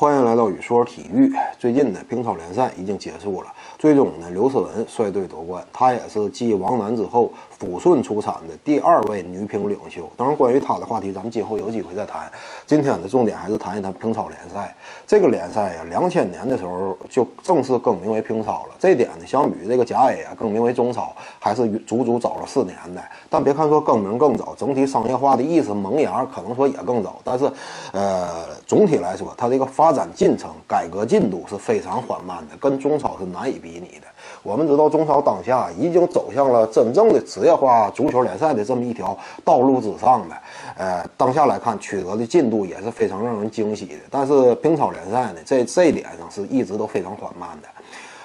欢迎来到雨说体育。最近呢，乒超联赛已经结束了，最终呢，刘诗雯率队夺冠，她也是继王楠之后抚顺出产的第二位女乒领袖。当然，关于她的话题，咱们今后有机会再谈。今天的重点还是谈一谈乒超联赛。这个联赛呀，两千年的时候就正式更名为乒超了。这点呢，相比这个甲 A 啊更名为中超，还是足足早了四年的。但别看说更名更早，整体商业化的意思萌芽可能说也更早。但是，呃，总体来说，它这个发发展进程、改革进度是非常缓慢的，跟中超是难以比拟的。我们知道，中超当下已经走向了真正的职业化足球联赛的这么一条道路之上的。呃，当下来看，取得的进度也是非常让人惊喜的。但是，乒超联赛呢，在这一点上是一直都非常缓慢的。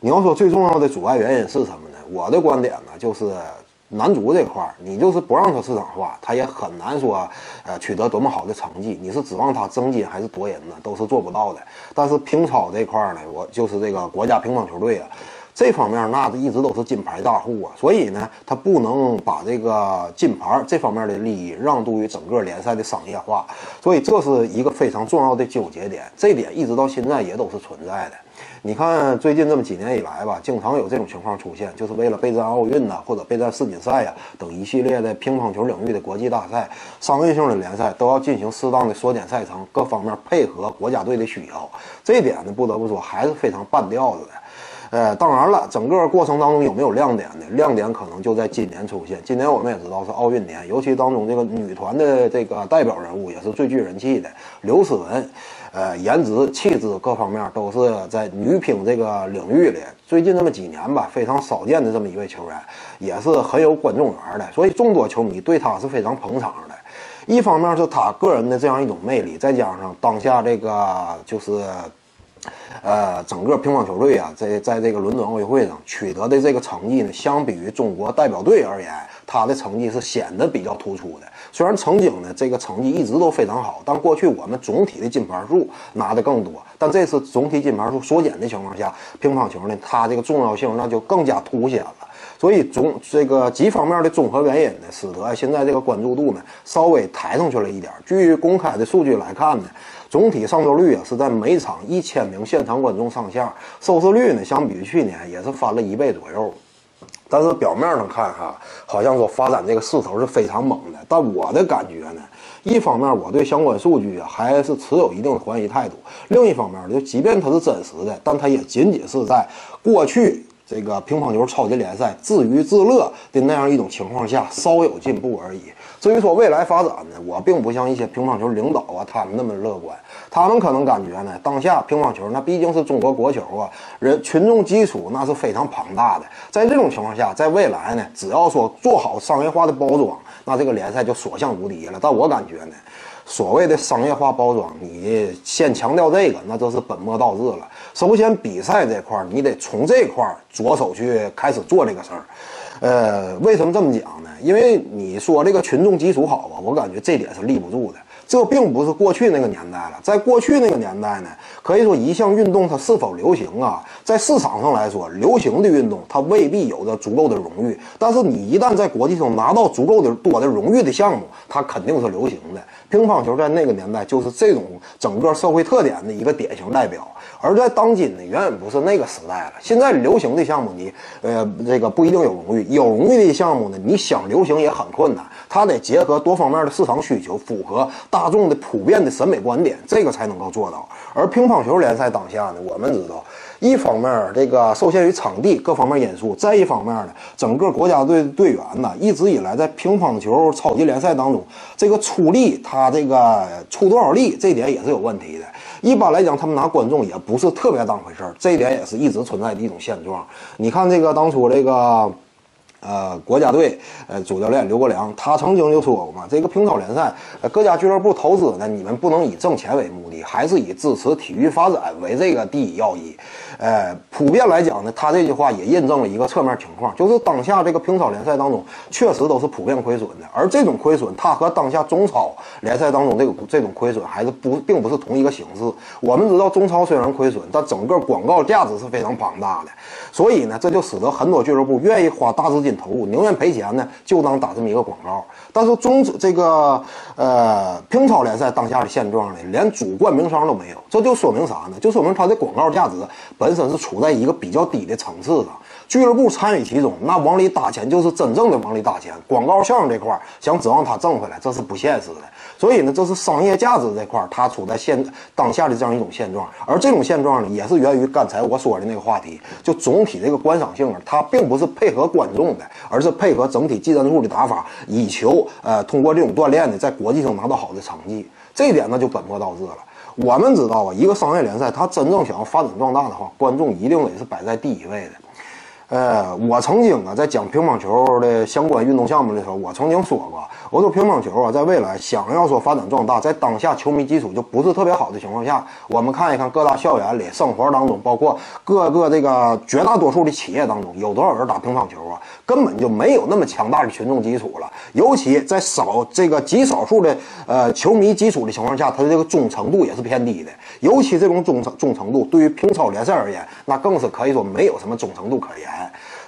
你要说最重要的阻碍原因是什么呢？我的观点呢，就是男足这块儿，你就是不让他市场化，他也很难说，呃，取得多么好的成绩。你是指望他增金还是夺银呢？都是做不到的。但是乒超这块儿呢，我就是这个国家乒乓球队啊。这方面那一直都是金牌大户啊，所以呢，他不能把这个金牌这方面的利益让渡于整个联赛的商业化，所以这是一个非常重要的纠结点。这点一直到现在也都是存在的。你看最近这么几年以来吧，经常有这种情况出现，就是为了备战奥运呐，或者备战世锦赛呀等一系列的乒乓球领域的国际大赛、商业性的联赛，都要进行适当的缩减赛程，各方面配合国家队的需要。这一点呢，不得不说还是非常半吊子的。呃，当然了，整个过程当中有没有亮点呢？亮点可能就在今年出现。今年我们也知道是奥运年，尤其当中这个女团的这个代表人物也是最具人气的刘诗雯，呃，颜值、气质各方面都是在女乒这个领域里最近这么几年吧非常少见的这么一位球员，也是很有观众缘的，所以众多球迷对她是非常捧场的。一方面是她个人的这样一种魅力，再加上当下这个就是。呃，整个乒乓球队啊，在在这个伦敦奥运会上取得的这个成绩呢，相比于中国代表队而言，他的成绩是显得比较突出的。虽然曾经呢，这个成绩一直都非常好，但过去我们总体的金牌数拿的更多，但这次总体金牌数缩减的情况下，乒乓球呢，它这个重要性那就更加凸显了。所以总这个几方面的综合原因呢，使得现在这个关注度呢稍微抬上去了一点。据公开的数据来看呢。总体上座率啊是在每场一千名现场观众上下，收视率呢相比于去年也是翻了一倍左右。但是表面上看哈，好像说发展这个势头是非常猛的。但我的感觉呢，一方面我对相关数据啊还是持有一定的怀疑态度；另一方面，就即便它是真实的，但它也仅仅是在过去这个乒乓球超级联赛自娱自乐的那样一种情况下稍有进步而已。至于说未来发展呢，我并不像一些乒乓球领导啊，他们那么乐观。他们可能感觉呢，当下乒乓球那毕竟是中国国球啊，人群众基础那是非常庞大的。在这种情况下，在未来呢，只要说做好商业化的包装，那这个联赛就所向无敌了。但我感觉呢，所谓的商业化包装，你先强调这个，那就是本末倒置了。首先，比赛这块儿，你得从这块儿着手去开始做这个事儿。呃，为什么这么讲呢？因为你说这个群众基础好吧，我感觉这点是立不住的。这并不是过去那个年代了，在过去那个年代呢，可以说一项运动它是否流行啊，在市场上来说，流行的运动它未必有着足够的荣誉。但是你一旦在国际上拿到足够的多的荣誉的项目，它肯定是流行的。乒乓球在那个年代就是这种整个社会特点的一个典型代表。而在当今呢，远远不是那个时代了。现在流行的项目，你呃这个不一定有荣誉；有荣誉的项目呢，你想流行也很困难。它得结合多方面的市场需求，符合大众的普遍的审美观点，这个才能够做到。而乒乓球联赛当下呢，我们知道，一方面这个受限于场地各方面因素，再一方面呢，整个国家队的队员呢，一直以来在乒乓球超级联赛当中，这个出力，他这个出多少力，这点也是有问题的。一般来讲，他们拿观众也不是特别当回事儿，这一点也是一直存在的一种现状。你看这个当初这个，呃，国家队呃主教练刘国梁，他曾经就说过嘛，这个乒超联赛各家俱乐部投资呢，你们不能以挣钱为目的，还是以支持体育发展为这个第一要义。呃，普遍来讲呢，他这句话也印证了一个侧面情况，就是当下这个乒超联赛当中确实都是普遍亏损的，而这种亏损，它和当下中超联赛当中这个这种亏损还是不并不是同一个形式。我们知道中超虽然亏损，但整个广告价值是非常庞大的，所以呢，这就使得很多俱乐部愿意花大资金投入，宁愿赔钱呢，就当打这么一个广告。但是中这个呃乒超联赛当下的现状呢，连主冠名商都没有，这就说明啥呢？就说明它的广告价值本身是处在一个比较低的层次上。俱乐部参与其中，那往里打钱就是真正的往里打钱。广告效应这块想指望他挣回来，这是不现实的。所以呢，这是商业价值这块它处在现当下的这样一种现状。而这种现状呢，也是源于刚才我说的那个话题，就总体这个观赏性啊，它并不是配合观众的，而是配合整体技战术的打法，以求呃通过这种锻炼呢，在国际上拿到好的成绩。这一点呢，就本末倒置了。我们知道啊，一个商业联赛，它真正想要发展壮大的话，观众一定得是摆在第一位的。呃，我曾经啊，在讲乒乓球的相关运动项目的时候，我曾经说过，我说乒乓球啊，在未来想要说发展壮大，在当下球迷基础就不是特别好的情况下，我们看一看各大校园里、生活当中，包括各个这个绝大多数的企业当中，有多少人打乒乓球啊？根本就没有那么强大的群众基础了。尤其在少这个极少数的呃球迷基础的情况下，它的这个忠诚度也是偏低的。尤其这种忠诚忠诚度，对于乒超联赛而言，那更是可以说没有什么忠诚度可言。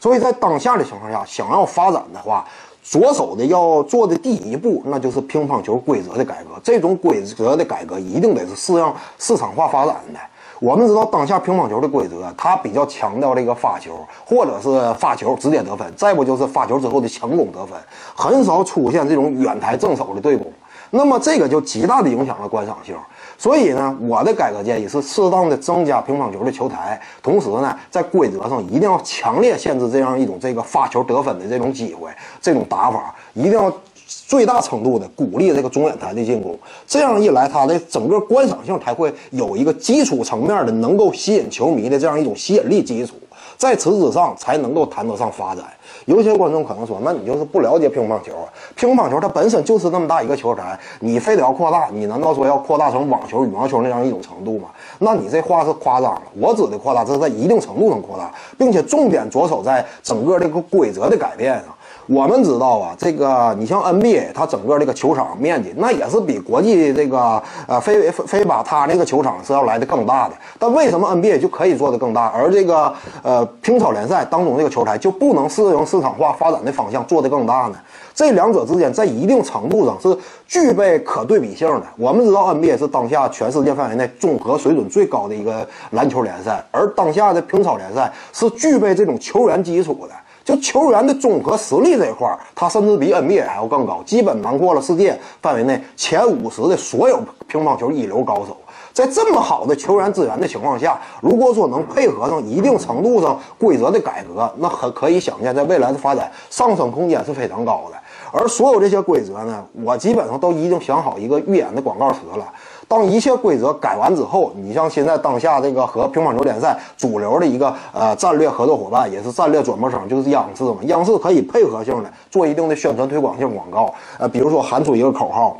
所以在当下的情况下，想要发展的话，着手的要做的第一步，那就是乒乓球规则的改革。这种规则的改革一定得是适应市场化发展的。我们知道，当下乒乓球的规则，它比较强调这个发球，或者是发球直接得分，再不就是发球之后的强攻得分，很少出现这种远台正手的对攻。那么这个就极大的影响了观赏性。所以呢，我的改革建议是适当的增加乒乓球的球台，同时呢，在规则上一定要强烈限制这样一种这个发球得分的这种机会，这种打法一定要最大程度的鼓励这个中远台的进攻。这样一来，它的整个观赏性才会有一个基础层面的能够吸引球迷的这样一种吸引力基础，在此之上才能够谈得上发展。有些观众可能说：“那你就是不了解乒乓球？乒乓球它本身就是那么大一个球台，你非得要扩大？你难道说要扩大成网球、羽毛球那样一种程度吗？那你这话是夸张了。我指的扩大，这是在一定程度上扩大，并且重点着手在整个这个规则的改变上。”我们知道啊，这个你像 NBA，它整个这个球场面积那也是比国际这个呃非非非把它那个球场是要来的更大的。但为什么 NBA 就可以做得更大，而这个呃乒超联赛当中这个球台就不能适应市场化发展的方向做得更大呢？这两者之间在一定程度上是具备可对比性的。我们知道 NBA 是当下全世界范围内综合水准最高的一个篮球联赛，而当下的乒超联赛是具备这种球员基础的。就球员的综合实力这一块儿，他甚至比 NBA 还要更高，基本囊括了世界范围内前五十的所有乒乓球一流高手。在这么好的球员资源的情况下，如果说能配合上一定程度上规则的改革，那很可以想见，在未来的发展上升空间是非常高的。而所有这些规则呢，我基本上都已经想好一个预演的广告词了。当一切规则改完之后，你像现在当下这个和乒乓球联赛主流的一个呃战略合作伙伴，也是战略转播商，就是央视嘛。央视可以配合性的做一定的宣传推广性广告，呃，比如说喊出一个口号，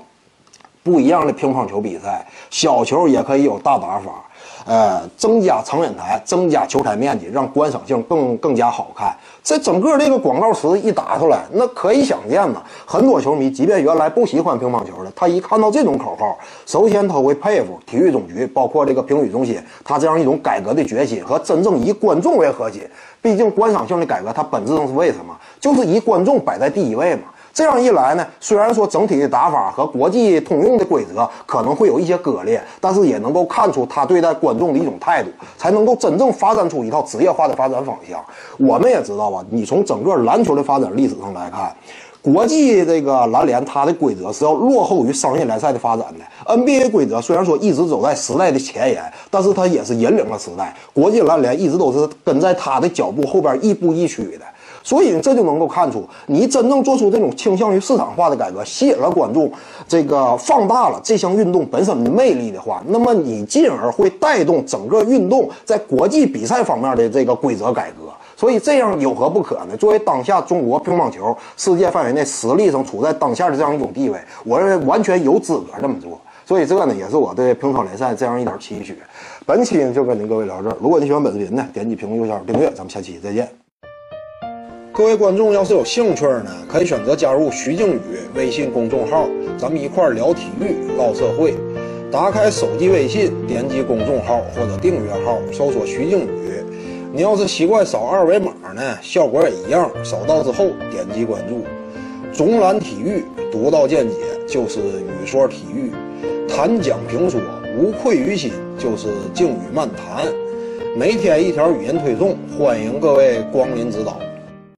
不一样的乒乓球比赛，小球也可以有大打法。呃，增加长远台，增加球台面积，让观赏性更更加好看。这整个这个广告词一打出来，那可以想见嘛，很多球迷即便原来不喜欢乒乓球的，他一看到这种口号，首先他会佩服体育总局，包括这个评语中心，他这样一种改革的决心和真正以观众为核心。毕竟观赏性的改革，它本质上是为什么？就是以观众摆在第一位嘛。这样一来呢，虽然说整体的打法和国际通用的规则可能会有一些割裂，但是也能够看出他对待观众的一种态度，才能够真正发展出一套职业化的发展方向。我们也知道啊，你从整个篮球的发展历史上来看，国际这个篮联它的规则是要落后于商业联赛的发展的。NBA 规则虽然说一直走在时代的前沿，但是它也是引领了时代。国际篮联一直都是跟在它的脚步后边亦步亦趋的。所以这就能够看出，你真正做出这种倾向于市场化的改革，吸引了观众，这个放大了这项运动本身的魅力的话，那么你进而会带动整个运动在国际比赛方面的这个规则改革。所以这样有何不可呢？作为当下中国乒乓球世界范围内实力上处在当下的这样一种地位，我认为完全有资格这么做。所以这呢，也是我对乒超联赛这样一点期许。本期就跟您各位聊这儿。如果你喜欢本视频呢，点击屏幕右下角订阅，咱们下期再见。各位观众要是有兴趣呢，可以选择加入徐静宇微信公众号，咱们一块聊体育、唠社会。打开手机微信，点击公众号或者订阅号，搜索徐静宇。你要是习惯扫二维码呢，效果也一样。扫到之后点击关注。总览体育，独到见解就是语说体育，谈讲评说无愧于心就是静语漫谈。每天一条语音推送，欢迎各位光临指导。